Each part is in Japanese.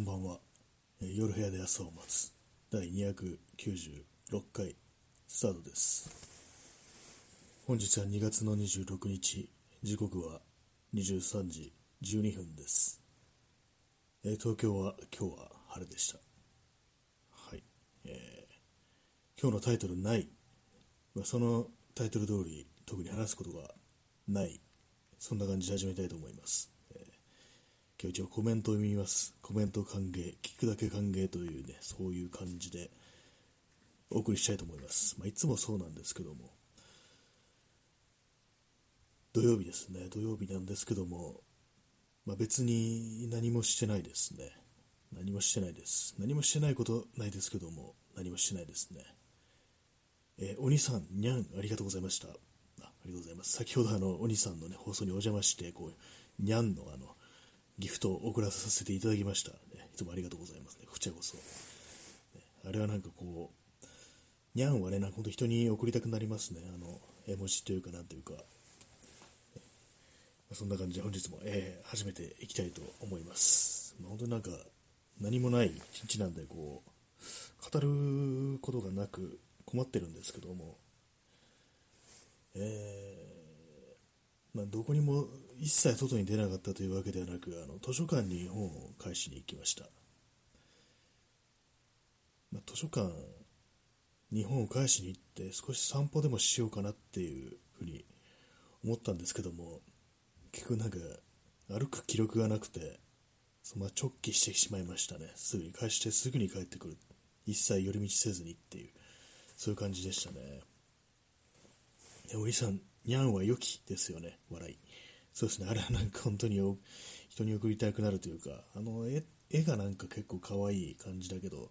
こんばんは。えー夜部屋で朝を待つ第296回スタートです。本日は2月の26日、時刻は23時12分です。えー東京は今日は晴れでした。はい。えー今日のタイトルない。まあ、そのタイトル通り特に話すことがない。そんな感じで始めたいと思います。今日一応コメントを読みます。コメント歓迎、聞くだけ歓迎というね、そういう感じでお送りしたいと思います。まあ、いつもそうなんですけども、土曜日ですね、土曜日なんですけども、まあ、別に何もしてないですね。何もしてないです。何もしてないことないですけども、何もしてないですね。えー、鬼さん、にゃん、ありがとうございました。あありがとうございます。先ほどあの、鬼さんのね、放送にお邪魔して、こう、にゃんのあの、ギフトを送らさせていただきました。ねいつもありがとうございますね。こちらこそ。ねあれはなんかこう、にゃんはね、なんか本当人に送りたくなりますね。あの、絵文字というかなんというか。ねそんな感じで本日も、えー始めていきたいと思います。まあ、本当になんか何もない一日なんで、こう、語ることがなく困ってるんですけども、えーまあ、どこにも一切外に出なかったというわけではなくあの図書館に本を返しに行きました、まあ、図書館に本を返しに行って少し散歩でもしようかなっていうふうに思ったんですけども結局なんか歩く気力がなくてそのま直帰してしまいましたね。すぐに返してすぐに帰ってくる。一切寄り道せずにっていうそういう感じでしたね。えおじさん、にゃんは良きですよね、笑い。そうですね、あれはなんか本当に 人に送りたくなるというか、あの絵絵がなんか結構可愛い感じだけど、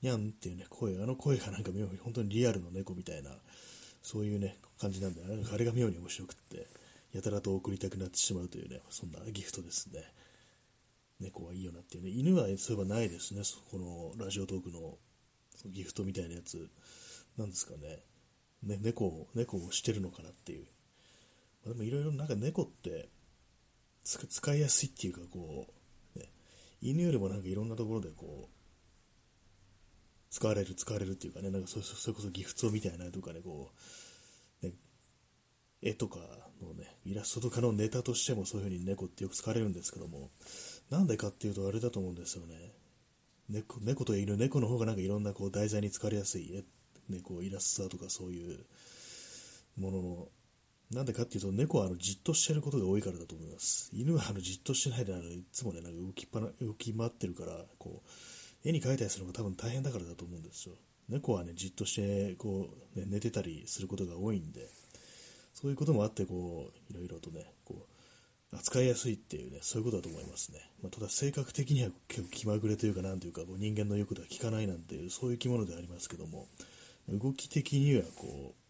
にゃんっていうね、声、あの声がなんか妙に本当にリアルの猫みたいな、そういうね、感じなんで、あれが妙に面白くって、やたらと送りたくなってしまうというね、そんなギフトですね。猫はいいよなっていうね、犬はそういえばないですね、このラジオトークのギフトみたいなやつ、なんですかね。ね、猫を、猫をしてるのかなっていう。でもいろいろなんか猫って使いやすいっていうかこう、ね、犬よりもなんかいろんなところでこう、使われる、使われるっていうかね、なんかそれそれこそギフトみたいなとかね、こう、ね、絵とかのね、イラストとかのネタとしてもそういう風に猫ってよく使われるんですけども、なんでかっていうとあれだと思うんですよね。猫猫と犬、猫の方がなんかいろんなこう題材に使われやすい絵、ね、こうイラストだとかそういうものの、なんでかっていうと猫はあのじっとしてることが多いからだと思います。犬はあのじっとしてないであのいつもね、なんか動きっぱな動き回ってるから、こう、絵に描いたりするのが多分大変だからだと思うんですよ。猫はね、じっとしてこう、ね、寝てたりすることが多いんで、そういうこともあって、こう、いろいろとね、こう、扱いやすいっていうね、そういうことだと思いますね。まあ、ただ性格的には結構気まぐれというか、なんというか、こう人間の言うことは聞かないなんていう、そういう生き物ではありますけども、動き的にはこう、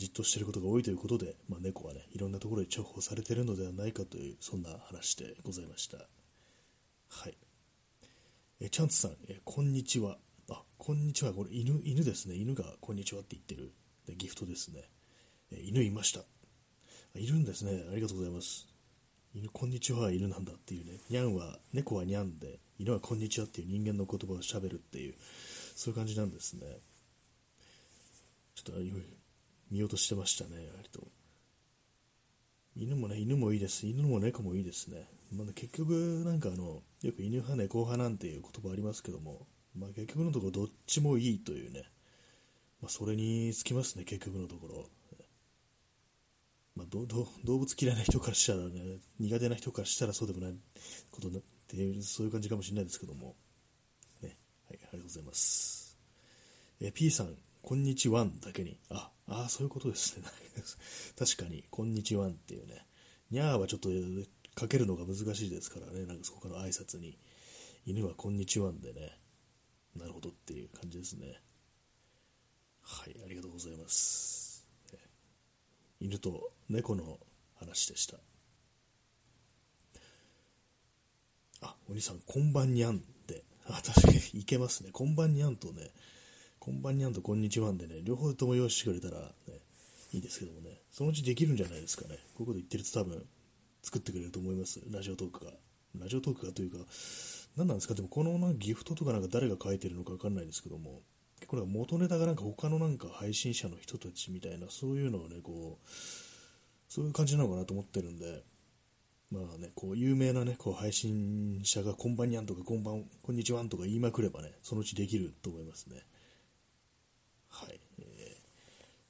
じっとしていることが多いということで、まあ、猫はね、いろんなところに重宝されているのではないかという、そんな話でございました。はい。え、チャンツさん、え、こんにちは。あ、こんにちは。これ、犬、犬ですね。犬がこんにちはって言ってる。でギフトですね。え、犬いました。いるんですね。ありがとうございます。犬、こんにちは犬なんだっていうね。にゃんは、猫はにゃんで、犬はこんにちはっていう人間の言葉を喋るっていう、そういう感じなんですね。ちょっと見ようとしてましたね、割と。犬もね、犬もいいです。犬も猫もいいですね。まあ、結局、なんかあの、よく犬派、猫派なんていう言葉ありますけども、まあ結局のところどっちもいいというね、まあそれにつきますね、結局のところ。まあ、どど動物嫌いな人からしたらね、苦手な人からしたらそうでもないことなっていう、そういう感じかもしれないですけども。ね。はい、ありがとうございます。え、P さん、こんにちはだけに。あ、ああそういうことですね。確かに、こんにちはっていうね。にゃーはちょっとかけるのが難しいですからね、なんかそこから挨拶に。犬はこんにちはんでね。なるほどっていう感じですね。はい、ありがとうございます。犬と猫の話でした。あ、お兄さん、こんばんにゃんって。あ、確かにいけますね。こんばんにゃんとね、こんばんにゃんとこんにちはんでね、両方とも用意してくれたら、ね、いいですけどもね、そのうちできるんじゃないですかね。こういうこと言ってると多分、作ってくれると思います。ラジオトークが。ラジオトークがというか、何なんですか？でもこのなんかギフトとかなんか誰が書いてるのかわかんないですけども、結構なんか元ネタがなんか他のなんか配信者の人たちみたいな、そういうのをね、こう、そういう感じなのかなと思ってるんで、まあね、こう、有名なね、こう、配信者がこんばんにゃんとかこんばん、こんにちはんとか言いまくればね、そのうちできると思いますね。はい。え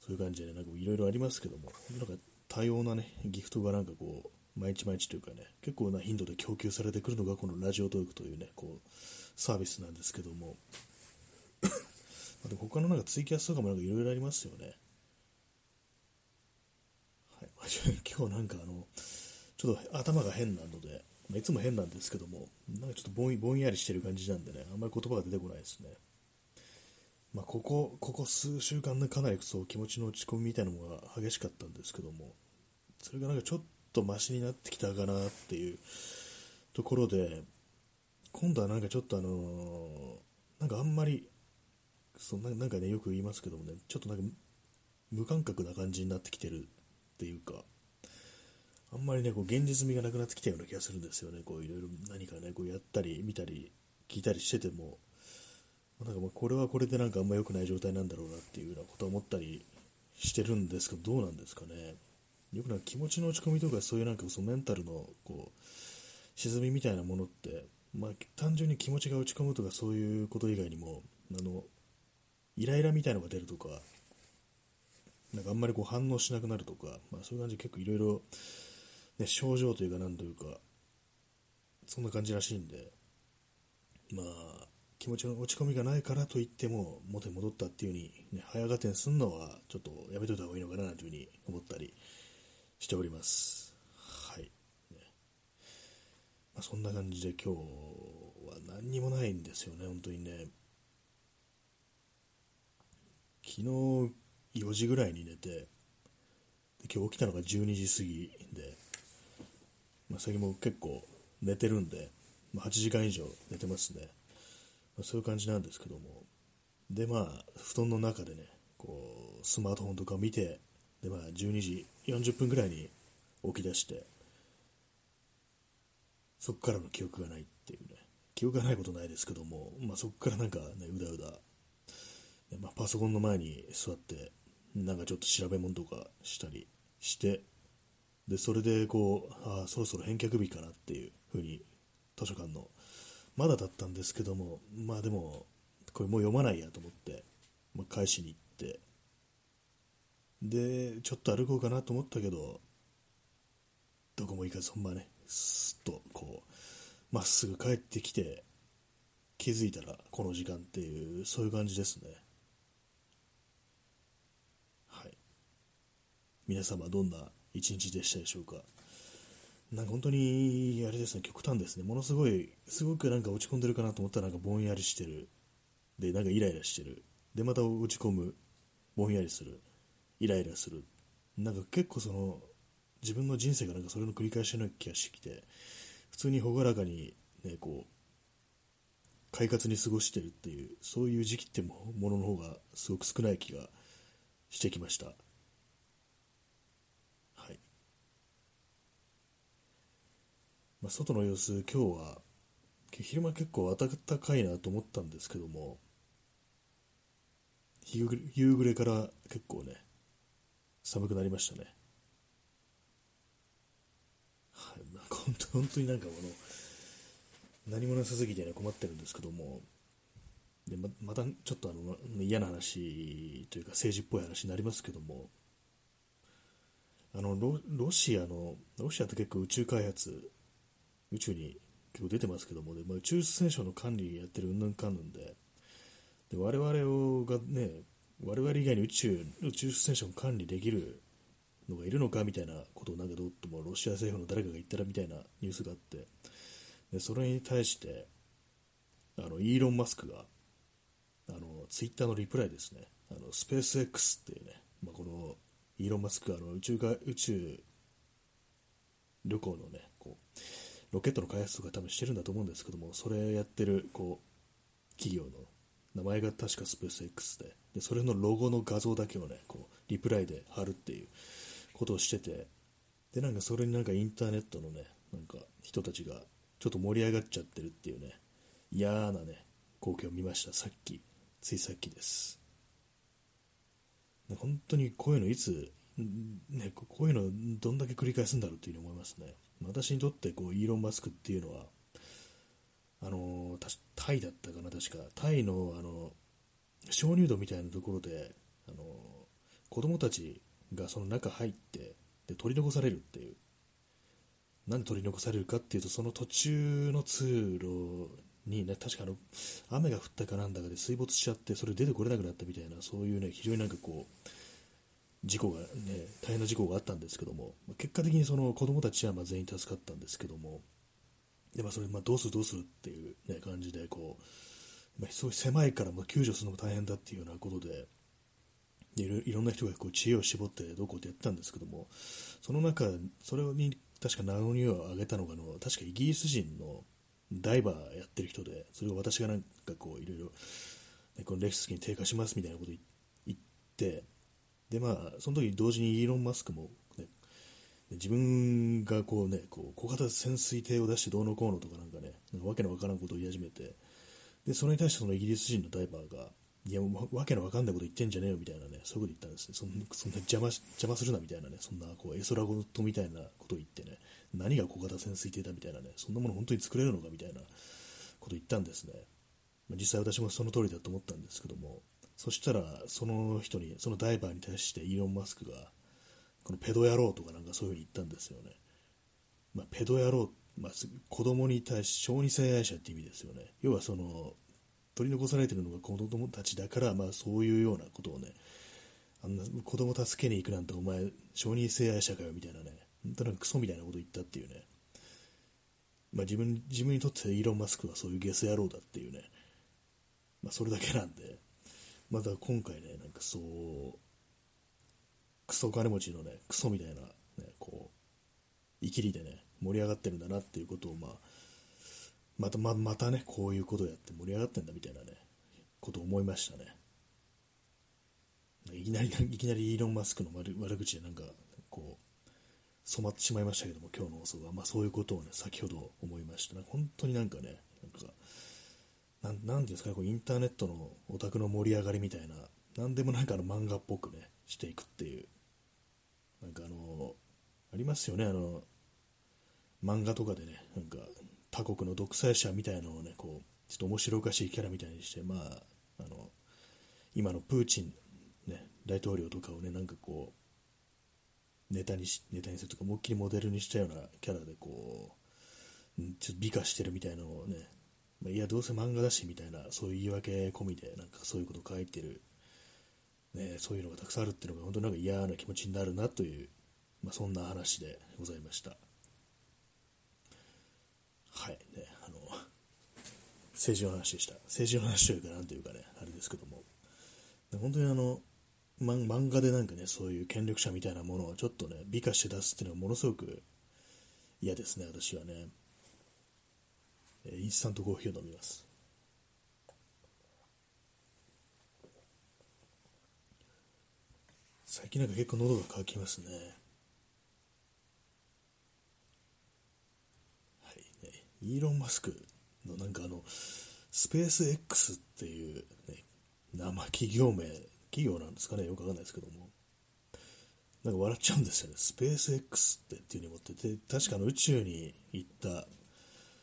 ー、そういう感じで、なんかいろいろありますけども、なんか多様なね、ギフトがなんかこう、毎日毎日というかね、結構な頻度で供給されてくるのがこのラジオトークというね、こう、サービスなんですけども、までも他のなんかツイキャスとかもいろいろありますよね。はい。今日なんかあの、ちょっと頭が変なので、いつも変なんですけども、なんかちょっとぼんぼんやりしてる感じなんでね、あんまり言葉が出てこないですね。まあ、ここ、ここ数週間ね、かなりそう気持ちの落ち込みみたいなのが激しかったんですけども、それがなんかちょっとマシになってきたかなっていうところで、今度はなんかちょっとあのー、なんかあんまり、そななんかね、よく言いますけどもね、ちょっとなんか無感覚な感じになってきてるっていうか、あんまりね、こう現実味がなくなってきたような気がするんですよね。こういろいろ何かね、こうやったり見たり聞いたりしてても、なんかもうこれはこれでなんかあんま良くない状態なんだろうなっていうようなことを思ったりしてるんですけど、どうなんですかね。よくなんか気持ちの落ち込みとかそういうなんかそのメンタルのこう沈みみたいなものって、まあ、単純に気持ちが落ち込むとかそういうこと以外にも、あの、イライラみたいなのが出るとか、なんかあんまりこう反応しなくなるとか、まあそういう感じで結構いろいろね、症状というか、なんというか、そんな感じらしいんで、まあ、気持ちの落ち込みがないからといっても、元に戻ったっていう風に、ね、早合点するのは、ちょっとやめといた方がいいのかなというふうに思ったりしております。はい。ねまあ、そんな感じで今日は何にもないんですよね、本当にね。昨日4時ぐらいに寝て、今日起きたのが12時過ぎで、まあ、最近も結構寝てるんで、まあ、8時間以上寝てますね、そういう感じなんですけども。でまあ布団の中でねこうスマートフォンとかを見てで、まあ、12時40分ぐらいに起き出してそこからの記憶がないっていうね。記憶がないことないですけども、まあ、そこからなんかねうだうだ、まあ、パソコンの前に座ってなんかちょっと調べ物とかしたりしてでそれでこうああそろそろ返却日かなっていう風に図書館のまだだったんですけどもまあでもこれもう読まないやと思って、まあ、返しに行ってでちょっと歩こうかなと思ったけどどこも行かずほんまねすっとこうまっすぐ帰ってきて気づいたらこの時間っていうそういう感じですねはい皆様どんな一日でしたでしょうか？なんか本当に、あれですね、極端ですね。ものすごい、すごくなんか落ち込んでるかなと思ったらなんかぼんやりしてる。で、なんかイライラしてる。で、また落ち込む。ぼんやりする。イライラする。なんか結構その、自分の人生がなんかそれの繰り返しの気がしてきて、普通に朗らかにね、こう、快活に過ごしてるっていう、そういう時期ってもものの方がすごく少ない気がしてきました。まあ、外の様子、今日は昼間結構暖かいなと思ったんですけども、夕暮れから結構ね、寒くなりましたね。はい、なんか本当本当になんかこの、何もなさすぎてね、困ってるんですけども、でままたちょっとあの嫌な話というか政治っぽい話になりますけども、あのロロシアの、ロシアって結構宇宙開発宇宙に結構出てますけども、ね、まあ、宇宙ステーションの管理やってるうんぬんかんぬんで、で我々がね、我々以外に宇宙宇宙ステーション管理できるのがいるのかみたいなことをなんかどうともロシア政府の誰かが言ったらみたいなニュースがあって、でそれに対して、あのイーロン・マスクがあのツイッターのリプライですね、あのスペース X っていうね、まあ、このイーロン・マスクあの宇宙が宇宙旅行のね、こうロケットの開発とか多分してるんだと思うんですけども、それやってるこう企業の名前が確かスペース X でで、それのロゴの画像だけをね、こうリプライで貼るっていうことをしてて、で、なんかそれになんかインターネットのね、なんか人たちがちょっと盛り上がっちゃってるっていうね、嫌なね、光景を見ました、さっき。ついさっきです。本当にこういうのいつ、ね、こういうのどんだけ繰り返すんだろうっていうふうに思いますね。私にとってこうイーロン・マスクっていうのは、あのタイだったかな、確か。タイの、あの、鍾乳洞みたいなところで、あの子供たちがその中入ってで取り残されるっていう。なんで取り残されるかっていうと、その途中の通路にね、確かあの、雨が降ったかなんだかで水没しちゃって、それ出てこれなくなったみたいな、そういうね、非常になんかこう、事故がね、大変な事故があったんですけども、結果的にその子供たちはま全員助かったんですけども、でまあ、それまどうするどうするっていう、ね、感じでこう、まあ、そうい狭いからも救助するのも大変だっていうようなことで、でいろんな人がこう知恵を絞ってどうこうってやったんですけども、その中、それに確か名乗りを上げたのがの、確かイギリス人のダイバーやってる人で、それを私がなんかこういろいろ、このレスキに低下しますみたいなこと言って、でまあ、その時同時にイーロン・マスクも、ね、自分がこうね、こう小型潜水艇を出してどうのこうのとかなんかね、なんかわけのわからんことを言い始めて、で、それに対してそのイギリス人のダイバーが、いや、わけのわかんないこと言ってんじゃねえよみたいなね、そういうこと言ったんですね。そんそんな邪魔邪魔するなみたいなね、そんなこう絵空事みたいなことを言ってね、何が小型潜水艇だみたいなね、そんなもの本当に作れるのかみたいなことを言ったんですね。まあ、実際私もその通りだと思ったんですけども、そしたらその人に、そのダイバーに対してイーロン・マスクが、このペド野郎とかなんかそういうふうに言ったんですよね。まあ、ペド野郎、まあ、子供に対し小児性愛者って意味ですよね。要はその、取り残されてるのが子供たちだから、まあ、そういうようなことをね、あんな子供助けに行くなんてお前、小児性愛者かよみたいなね、本当なんかクソみたいなこと言ったっていうね、まあ、自分自分にとってイーロン・マスクはそういうゲス野郎だっていうね、まあ、それだけなんで、また今回ね、なんかそう、クソ金持ちのね、クソみたいな、ね、こう、いきりでね、盛り上がってるんだなっていうことを、まあ、また、ままたね、こういうことをやって盛り上がってんだみたいなね、ことを思いましたね。いきなり、いきなりイーロン・マスクの悪悪口でなんか、こう、染まってしまいましたけども、今日の放送が、まあそういうことをね、先ほど思いました。本当になんかね、なんか、なんなんていうんですか、こうインターネットのオタクの盛り上がりみたいな、なんでもなんかの漫画っぽくね、していくっていう、なんかあの、ありますよね、あの、漫画とかでね、なんか他国の独裁者みたいなのをね、こう、ちょっと面白おかしいキャラみたいにして、まあ、あの、今のプーチン、ね、大統領とかをね、なんかこう、ネタにし、ネタにするとか、思いっきりモデルにしたようなキャラでこう、ちょっと美化してるみたいなのをね、いや、どうせ漫画だし、みたいな、そういう言い訳込みで、なんかそういうこと書いてる、ね、そういうのがたくさんあるっていうのが、本当になんか嫌な気持ちになるなという、まあ、そんな話でございました。はい、ね、あの、政治の話でした。政治の話というか、なんというかね、あれですけども、本当にあの、漫画でなんかね、そういう権力者みたいなものをちょっとね、美化して出すっていうのはものすごく嫌ですね、私はね。インスタントコーヒーを飲みます。最近なんか結構喉が渇きますね。はいね。イーロン・マスクのなんかあの、スペース X っていう、ね、生企業名、企業なんですかね、よくわかんないですけども。なんか笑っちゃうんですよね。スペース X ってっていう風に思ってて、確かの宇宙に行った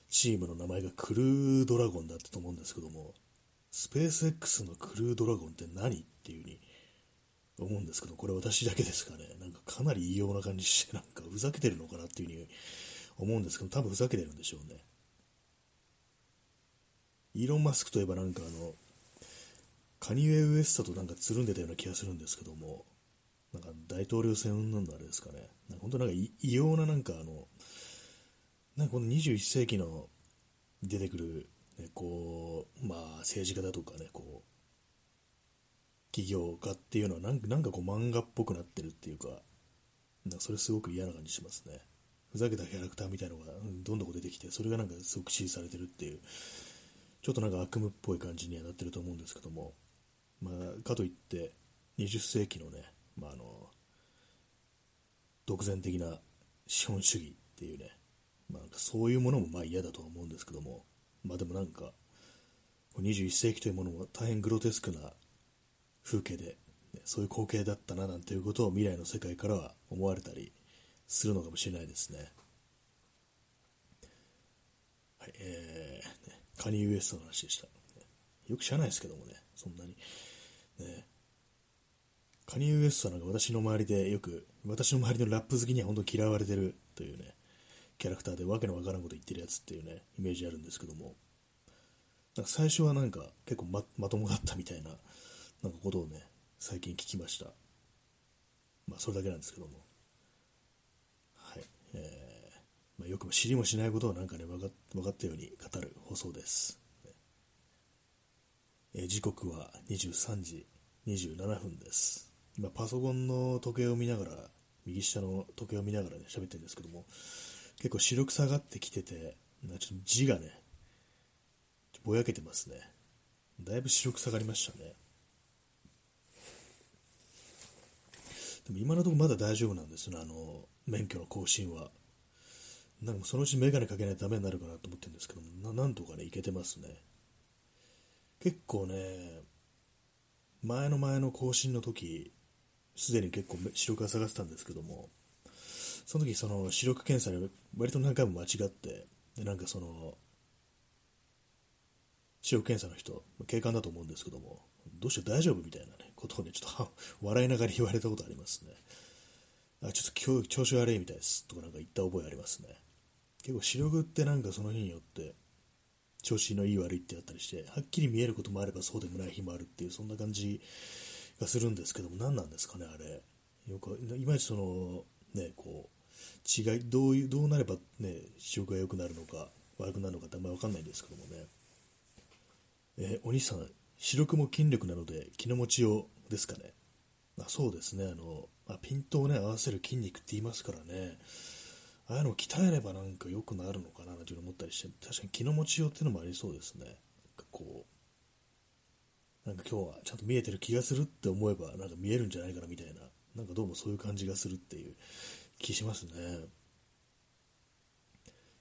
チームの名前がクルードラゴンだったと思うんですけども、スペース X のクルードラゴンって何っていう風に思うんですけど、これ私だけですかね。なんかかなり異様な感じして、なんかふざけてるのかなっていう風に思うんですけど、多分ふざけてるんでしょうね。イーロン・マスクといえばなんかあの、カニエ・ウエストとなんかつるんでたような気がするんですけども、なんか大統領選云々のあれですかね。なんか本当なんか異様ななんかあの、なんかこの21世紀の出てくる、ね、こう、まあ政治家だとかね、こう、企業家っていうのはなんかなんかこう漫画っぽくなってるっていうか、なんかそれすごく嫌な感じしますね。ふざけたキャラクターみたいなのがどんどん出てきて、それがなんかすごく支持されてるっていう、ちょっとなんか悪夢っぽい感じにはなってると思うんですけども、まあ、かといって20世紀のね、まあ、あの独善的な資本主義っていうね、まあ、そういうものもまあ嫌だとは思うんですけども、まあでもなんか、21世紀というものも大変グロテスクな風景で、ね、そういう光景だったななんていうことを未来の世界からは思われたりするのかもしれないですね。はい、えー、カニウエストの話でした。よく知らないですけどもね、そんなに。ね、カニウエストなんか私の周りでよく、私の周りのラップ好きには本当に嫌われてるというね、キャラクターでわけのわからんこと言ってるやつっていうね、イメージあるんですけども、なんか最初はなんか結構ままともだったみたいな、なんかことをね、最近聞きました。まあそれだけなんですけども。はい。えー、まあ、よくも知りもしないことをなんかね、分か分かったように語る放送です。えー、時刻は23時27分です。今パソコンの時計を見ながら、右下の時計を見ながらね、喋ってるんですけども、結構白く下がってきてて、ちょっと字がね、ぼやけてますね。だいぶ白く下がりましたね。でも今のところまだ大丈夫なんですね、あの、免許の更新は。なんかそのうちメガネかけないとダメになるかなと思ってるんですけども、なんとかね、いけてますね。結構ね、前の前の更新の時、すでに結構視力が下がってたんですけども、その時その視力検査で割と何回も間違って、でなんかその、視力検査の人、警官だと思うんですけども、どうしよう大丈夫みたいな、ね、ことをね、ちょっと 笑いながら言われたことありますね。あ、ちょっと調子悪いみたいですとかなんか言った覚えありますね。結構視力ってなんかその日によって調子のいい悪いってあったりして、はっきり見えることもあればそうでもない日もあるっていう、そんな感じがするんですけども、何なんですかね、あれ。よく、いまいちその、ね、こう、違い、どういう、どうなればね、視力が良くなるのか、悪くなるのかってあんまりわかんないんですけどもね。えー、お兄さん、視力も筋力なので気の持ちようですかね。あそうですね、あの、あピントをね、合わせる筋肉って言いますからね。ああいうのを鍛えればなんか良くなるのかなという思ったりして、確かに気の持ちようっていうのもありそうですね。なんかこう、なんか今日はちゃんと見えてる気がするって思えば、なんか見えるんじゃないかなみたいな、なんかどうもそういう感じがするっていう気しますね。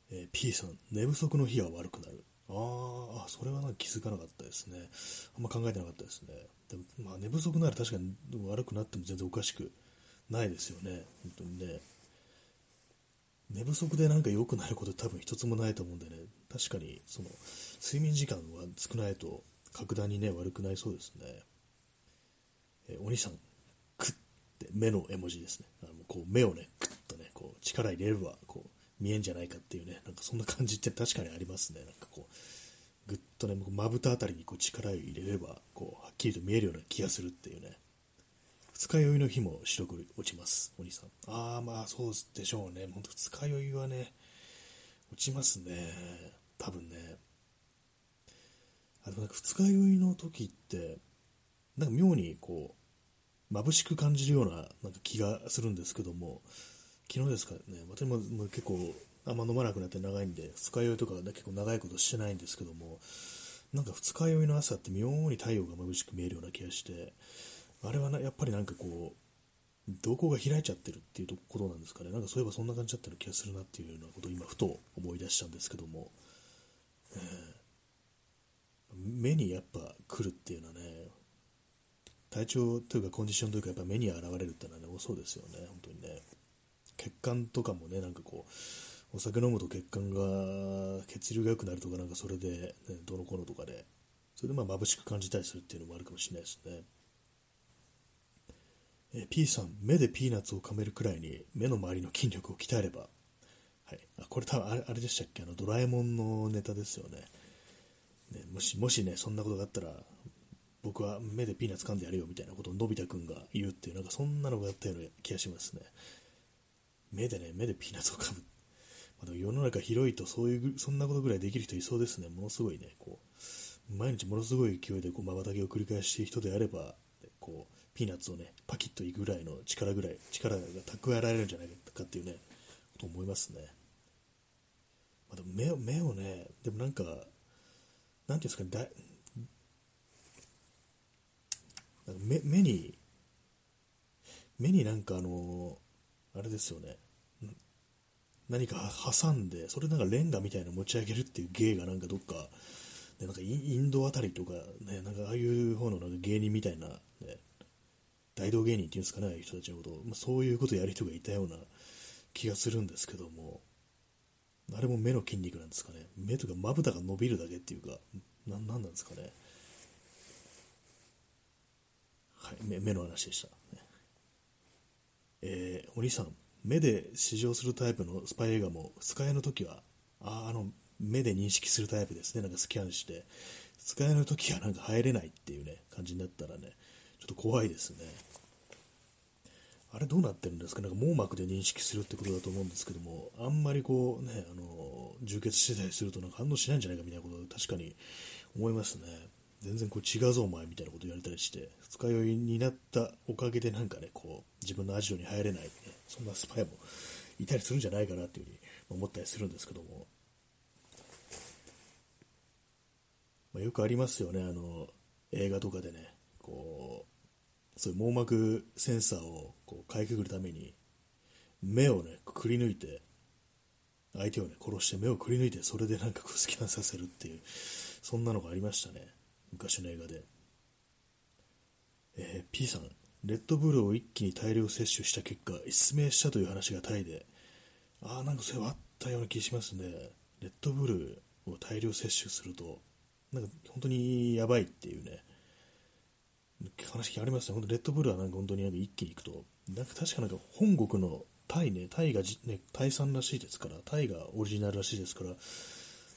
えー、P さん、寝不足の日は悪くなる。ああ、それはなんか気づかなかったですね。あんま考えてなかったですね。でもまあ、寝不足なら確かに悪くなっても全然おかしくないですよね。本当にね。寝不足でなんか良くなること多分一つもないと思うんでね、確かにその睡眠時間は少ないと格段にね、悪くなりそうですね。えお兄さん、って目の絵文字ですね。あのこう目をね、クッとね、こう力入れればこう見えんじゃないかっていうね、なんかそんな感じって確かにありますね。なんかこう、ぐっとね、まぶたあたりにこう力を入れれば、こう、はっきりと見えるような気がするっていうね。二日酔いの日も白く落ちます、お兄さん。ああ、まあそうでしょうね。ほんと二日酔いはね、落ちますね。多分ね。あの、なんか二日酔いの時って、なんか妙にこう、眩しく感じるようななんか気がするんですけども、昨日ですかね、私も結構あんま飲まなくなって長いんで、二日酔いとか、ね、結構長いことしてないんですけども、なんか二日酔いの朝って妙に太陽が眩しく見えるような気がして、あれはなやっぱりなんかこう、瞳孔が開いちゃってるっていうことなんですかね。なんかそういえばそんな感じだったような気がするなっていうようなことを今ふと思い出したんですけども、えー、目にやっぱ来るっていうのはね、体調というかコンディションというかやっぱ目に現れるってのはね、多そうですよね、本当にね。血管とかもね、なんかこう、お酒飲むと血管が血流が良くなるとか、なんかそれで、ね、どのこのとかで、それでまあ眩しく感じたりするっていうのもあるかもしれないですね。え P さん、目でピーナッツを噛めるくらいに目の周りの筋力を鍛えれば、はい、あこれ多分あれあれでしたっけ？あのドラえもんのネタですよね。ねもしもしねそんなことがあったら僕は目でピーナッツ噛んでやるよみたいなことをのび太くんが言うっていうなんかそんなのがあったような気がしますね。目でね目でピーナッツを噛む、まあ、世の中広いとそういうそんなことぐらいできる人いそうですね。ものすごいねこう毎日ものすごい勢いでこう瞬きを繰り返している人であればこうピーナッツをね、パキッといくぐらいの力ぐらい、力が蓄えられるんじゃないかっていうね、と思いますね。まあ、でも目、目をね、でもなんか、なんていうんですかね、だ目目に、目になんかあの、あれですよね、何か挟んで、それなんかレンガみたいな持ち上げるっていう芸がなんかどっかでなんかインドあたりとか、ね、なんかああいう方のなんか芸人みたいな、ね、大道芸人っていうんですかね、人たちのこと、まあ、そういうことをやる人がいたような気がするんですけども、あれも目の筋肉なんですかね。目とかまぶたが伸びるだけっていうか、ななんなんですかね。目目の話でした。えー、お兄さん、目で試乗するタイプのスパイ映画も、使いの時は、ああの、目で認識するタイプですね。なんかスキャンして、使いの時はなんか入れないっていうね、感じになったらね、ちょっと怖いですね。あれどうなってるんですか？なんか網膜で認識するってことだと思うんですけども、あんまりこうね、あの、充血してたりするとなんか反応しないんじゃないかみたいなことを確かに思いますね。全然こう違うぞお前みたいなこと言われたりして、二日酔いになったおかげでなんかね、こう、自分のアジトに入れない、ね、そんなスパイもいたりするんじゃないかなっていうふうに思ったりするんですけども、まあ、よくありますよね、あの、映画とかでね、こう、そういう網膜センサーをこうかいくぐるために、目をね、くり抜いて、相手をね、殺して目をくり抜いて、それでなんかこうスキャンさせるっていう、そんなのがありましたね。昔の映画で。えー、P さん、レッドブルを一気に大量摂取した結果、失明したという話がタイで、ああ、なんかそれはあったような気しますね。レッドブルを大量摂取すると、なんか本当にやばいっていうね、話ありますね。本当レッドブルはなんか本当に一気にいくと、なんか確かなんか本国のタイね、タイがね、タイ産らしいですから、タイがオリジナルらしいですから、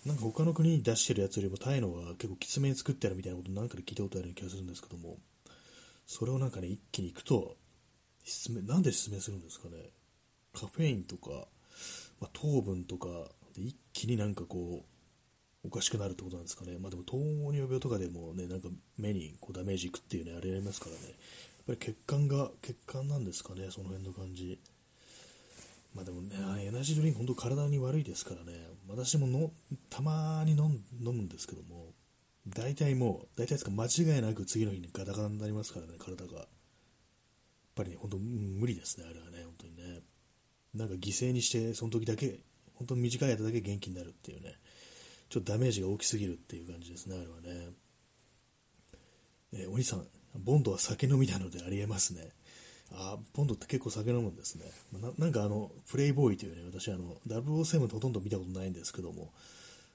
なんか他の国に出してるやつよりもタイのが結構きつめに作ってあるみたいなことなんかで聞いたことあるような気がするんですけども、それをなんかね、一気にいくと、失明、なんで失明するんですかね？カフェインとか、まあ、糖分とかで一気になんかこう、おかしくなるってことなんですかね？まあでも糖尿病とかでもね、なんか目にこうダメージいくっていうね、あれありますからね。やっぱり血管が、血管なんですかね、その辺の感じ。まあでもね、エナジードリンク本当体に悪いですからね、私ものたまに飲むんですけども、大体もう、大体ですか間違いなく次の日にガタガタになりますからね、体が。やっぱりね、本当無理ですね、あれはね、本当にね。なんか犠牲にして、その時だけ、本当に短い間だけ元気になるっていうね、ちょっとダメージが大きすぎるっていう感じですね、あれはね。えー、お兄さん、ボンドは酒飲みなのでありえますね。あボンドって結構酒飲むんですね。ななんかあの、プレイボーイというね、私あの、007ほとんど見たことないんですけども、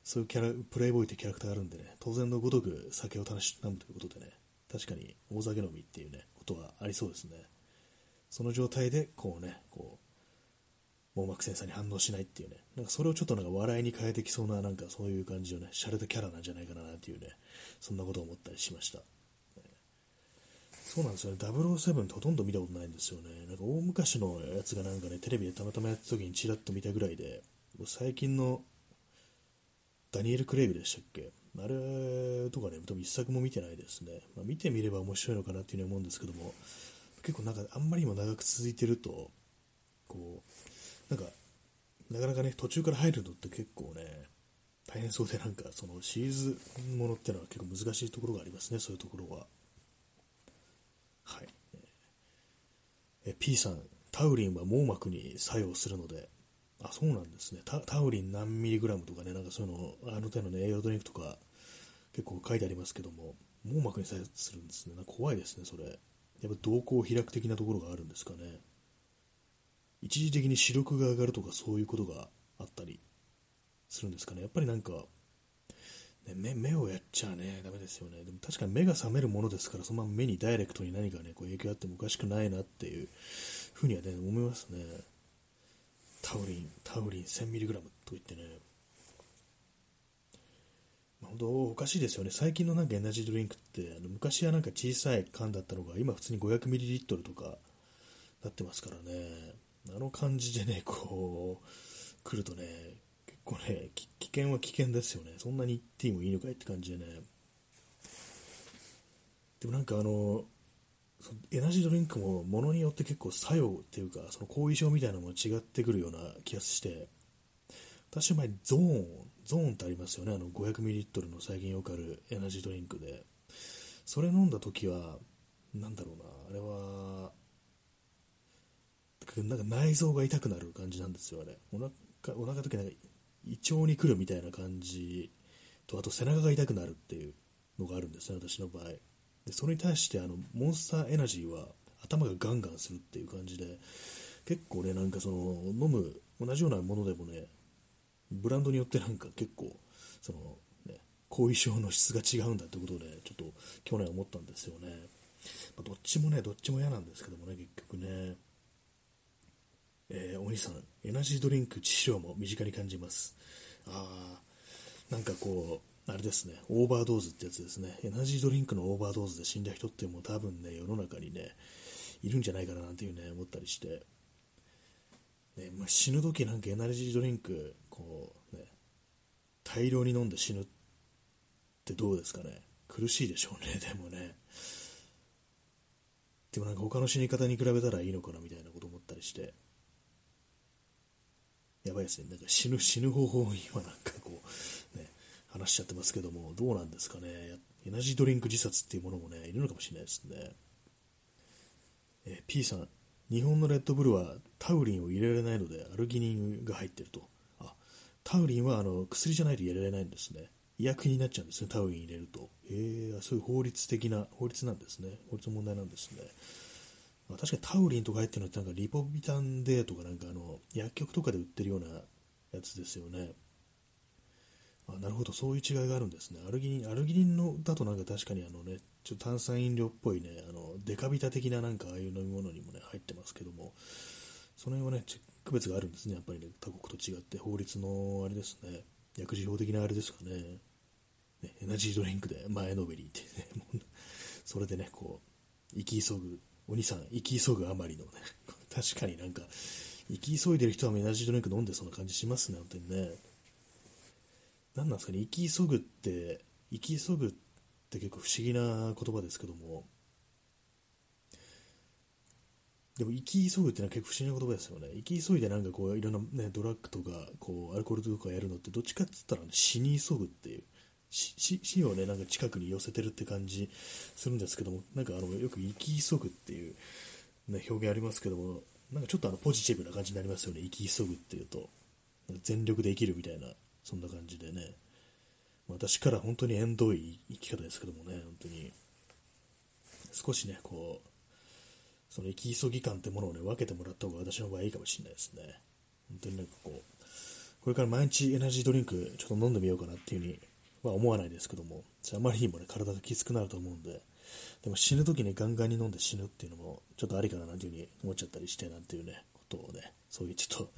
そういうキャラ、プレイボーイってキャラクターがあるんでね、当然のごとく酒を楽しむということでね、確かに大酒飲みっていうね、ことはありそうですね。その状態で、こうね、こう、網膜センサーに反応しないっていうね、なんかそれをちょっとなんか笑いに変えてきそうな、なんかそういう感じのね、洒落たキャラなんじゃないかなっていうね、そんなことを思ったりしました。そうなんですよね、007ってほとんど見たことないんですよね。なんか大昔のやつがなんかね、テレビでたまたまやった時にちらっと見たぐらいで、最近のダニエル・クレイグでしたっけ？あれとかね、多分一作も見てないですね。まあ、見てみれば面白いのかなっていうふうに思うんですけども、結構なんかあんまりにも長く続いてると、こう、なんか、なかなかね、途中から入るのって結構ね、大変そうでなんか、そのシリーズものってのは結構難しいところがありますね、そういうところは。はい。え P さん、タウリンは網膜に作用するので、あ、そうなんですね。タウリン何ミリグラムとかね、なんかそういうの、あの手のね、栄養ドリンクとか結構書いてありますけども、網膜に作用するんですね。怖いですね、それ。やっぱ瞳孔開く的なところがあるんですかね。一時的に視力が上がるとかそういうことがあったりするんですかね。やっぱりなんか、ね、目目をやっちゃね、ダメですよね。でも確かに目が覚めるものですから、そのまま目にダイレクトに何かね、こう影響あってもおかしくないなっていうふうにはね、思いますね。タウリン、タウリン 1000mg と言ってね。ま本当おかしいですよね。最近のなんかエナジードリンクって、あの昔はなんか小さい缶だったのが、今普通に 500ml とかなってますからね。あの感じでね、こう、来るとね、構ね、危険は危険ですよね。そんなに言ってもいいのかいって感じでね。でもなんかあの、エナジードリンクもものによって結構作用っていうか、その後遺症みたいなのも違ってくるような気がして、私の前ゾーン、ゾーンってありますよね。あの 500ml の最近よくあるエナジードリンクで。それ飲んだ時は、なんだろうな、あれは、なんか内臓が痛くなる感じなんですよ、あれ。お腹、お腹とかなんか胃腸に来るみたいな感じと、あと背中が痛くなるっていうのがあるんですね、私の場合。でそれに対してあのモンスターエナジーは頭がガンガンするっていう感じで結構ねなんかその飲む同じようなものでもねブランドによってなんか結構その、ね、後遺症の質が違うんだってことでちょっと去年思ったんですよね、まあ、どっちもねどっちも嫌なんですけどもね結局ねえー、お兄さん、エナジードリンク致死量も身近に感じます。ああ、なんかこう、あれですね、オーバードーズってやつですね。エナジードリンクのオーバードーズで死んだ人ってもう多分ね、世の中にね、いるんじゃないかななんていうね、思ったりして。ねまあ、死ぬ時なんかエナジードリンク、こう、ね、大量に飲んで死ぬってどうですかね。苦しいでしょうね、でもね。でもなんか他の死に方に比べたらいいのかなみたいなこと思ったりして。やばいですね。なんか死ぬ、死ぬ方法を今なんかこう、ね、話しちゃってますけども、どうなんですかね。エナジードリンク自殺っていうものもね、いるのかもしれないですね。え、P さん、日本のレッドブルはタウリンを入れられないのでアルギニンが入ってると。あ、タウリンはあの薬じゃないと入れられないんですね。医薬品になっちゃうんですね、タウリン入れると。えー、そういう法律的な、法律なんですね。法律の問題なんですね。まあ、確かにタウリンとか入ってるのってなんかリポビタンデーとかなんかあの薬局とかで売ってるようなやつですよね。あなるほど、そういう違いがあるんですね。アルギニン、アルギニンのだとなんか確かにあのね、ちょっと炭酸飲料っぽいね、あのデカビタ的ななんかああいう飲み物にもね、入ってますけども、その辺はね、区別があるんですね、やっぱりね、他国と違って、法律のあれですね、薬事法的なあれですかね、エナジードリンクで前のめりってね、それでね、こう、生き急ぐお兄さん、生き急ぐあまりのね、確かになんか、生き急いでる人はエナジードリンク飲んでそうな感じしますね、本当にね。何なんですかね、生き急ぐって、生き急ぐって結構不思議な言葉ですけども、でも生き急ぐってのは結構不思議な言葉ですよね。生き急いでなんかこういろんなね、ドラッグとかこうアルコールとかやるのってどっちかって言ったら、ね、死に急ぐっていう死をね、なんか近くに寄せてるって感じするんですけども、なんかあの、よく生き急ぐっていう、ね、表現ありますけども、なんかちょっとあの、ポジティブな感じになりますよね、生き急ぐっていうと。全力で生きるみたいな、そんな感じでね。私から本当に縁遠い生き方ですけどもね、本当に。少しね、こう、その生き急ぎ感ってものをね、分けてもらった方が私の場合いいかもしれないですね。本当になんかこう、これから毎日エナジードリンクちょっと飲んでみようかなっていう風には思わないですけども、あまりにもね、体がきつくなると思うんで、でも死ぬ時にガンガンに飲んで死ぬっていうのも、ちょっとありかななんていう風に思っちゃったりして、なんていうね、ことをね、そういうちょっと、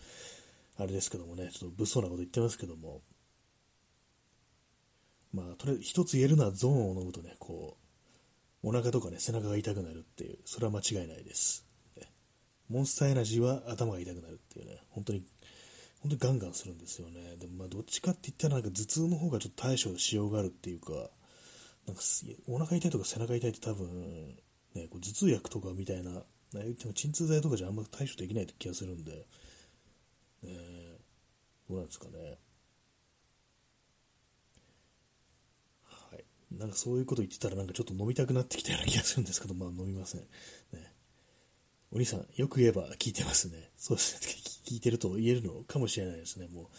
あれですけどもね、ちょっと物騒なこと言ってますけども、まあ、とりあえず一つ言えるのはゾーンを飲むとね、こう、お腹とかね、背中が痛くなるっていう、それは間違いないです。モンスターエナジーは頭が痛くなるっていうね、本当に本当にガンガンするんですよね。でもまあどっちかって言ったらなんか頭痛の方がちょっと対処しようがあるっていうか、なんかお腹痛いとか背中痛いって多分、ね、こう頭痛薬とかみたいな、言っても鎮痛剤とかじゃあんま対処できない気がするんで、ね、どうなんですかね。はい。なんかそういうこと言ってたらなんかちょっと飲みたくなってきたような気がするんですけど、まあ飲みません。ねお兄さん、よく言えば聞いてますね。そうですね。聞いてると言えるのかもしれないですね。も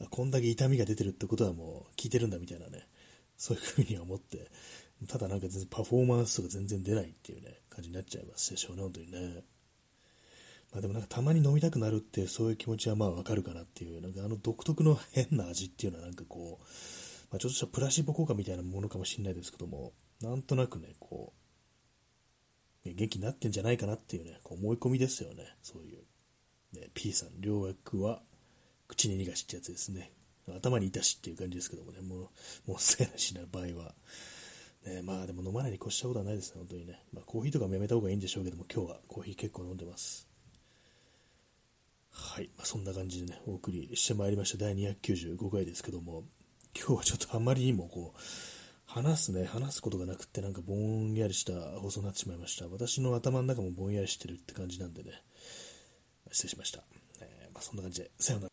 う、こんだけ痛みが出てるってことはもう聞いてるんだみたいなね。そういうふうに思って、ただなんか全然パフォーマンスとか全然出ないっていうね、感じになっちゃいますでしょうね、本当にね。まあでもなんかたまに飲みたくなるっていうそういう気持ちはまあわかるかなっていう、なんかあの独特の変な味っていうのはなんかこう、まあ、ちょっとしたプラシーボ効果みたいなものかもしれないですけども、なんとなくね、こう、元気になってんじゃないかなっていうね、こう思い込みですよね。そういう。ね、P さん、両役は口に逃がしってやつですね。頭にいたしっていう感じですけどもね、もう、もうせなしな場合は。ね、まあでも飲まないに越したことはないですね、本当にね。まあコーヒーとかもやめた方がいいんでしょうけども、今日はコーヒー結構飲んでます。はい、まあ、そんな感じでね、お送りしてまいりました第295回ですけども、今日はちょっとあまりにもこう、話すね、話すことがなくってなんかぼんやりした放送になってしまいました。私の頭の中もぼんやりしてるって感じなんでね、失礼しました。えー、まあ、そんな感じで、さよなら。